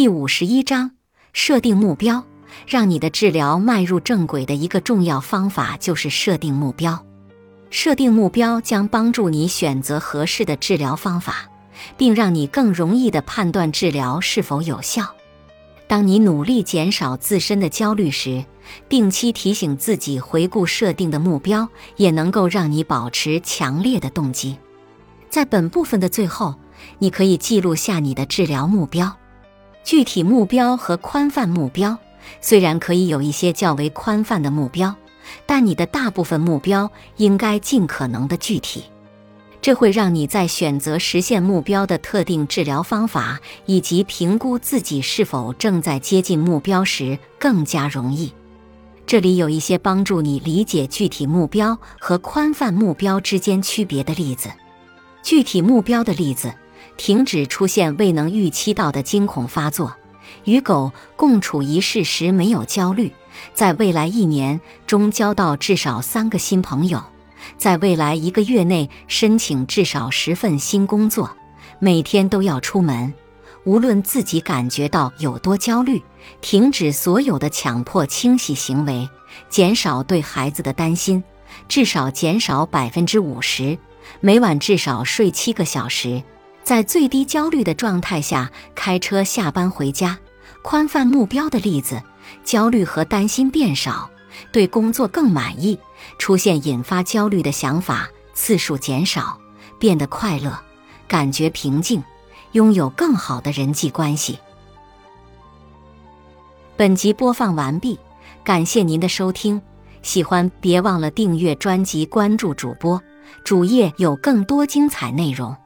第五十一章：设定目标。让你的治疗迈入正轨的一个重要方法就是设定目标。设定目标将帮助你选择合适的治疗方法，并让你更容易地判断治疗是否有效。当你努力减少自身的焦虑时，定期提醒自己回顾设定的目标，也能够让你保持强烈的动机。在本部分的最后，你可以记录下你的治疗目标、具体目标和宽泛目标。虽然可以有一些较为宽泛的目标，但你的大部分目标应该尽可能的具体。这会让你在选择实现目标的特定治疗方法，以及评估自己是否正在接近目标时更加容易。这里有一些帮助你理解具体目标和宽泛目标之间区别的例子。具体目标的例子：停止出现未能预期到的惊恐发作。与狗共处一室时没有焦虑，在未来一年中交到至少三个新朋友，在未来一个月内申请至少十份新工作，每天都要出门，无论自己感觉到有多焦虑，停止所有的强迫清洗行为，减少对孩子的担心，至少减少百分之五十，每晚至少睡七个小时。在最低焦虑的状态下开车下班回家，宽泛目标的例子：焦虑和担心变少，对工作更满意，出现引发焦虑的想法次数减少，变得快乐，感觉平静，拥有更好的人际关系。本集播放完毕，感谢您的收听，喜欢别忘了订阅专辑，关注主播主页有更多精彩内容。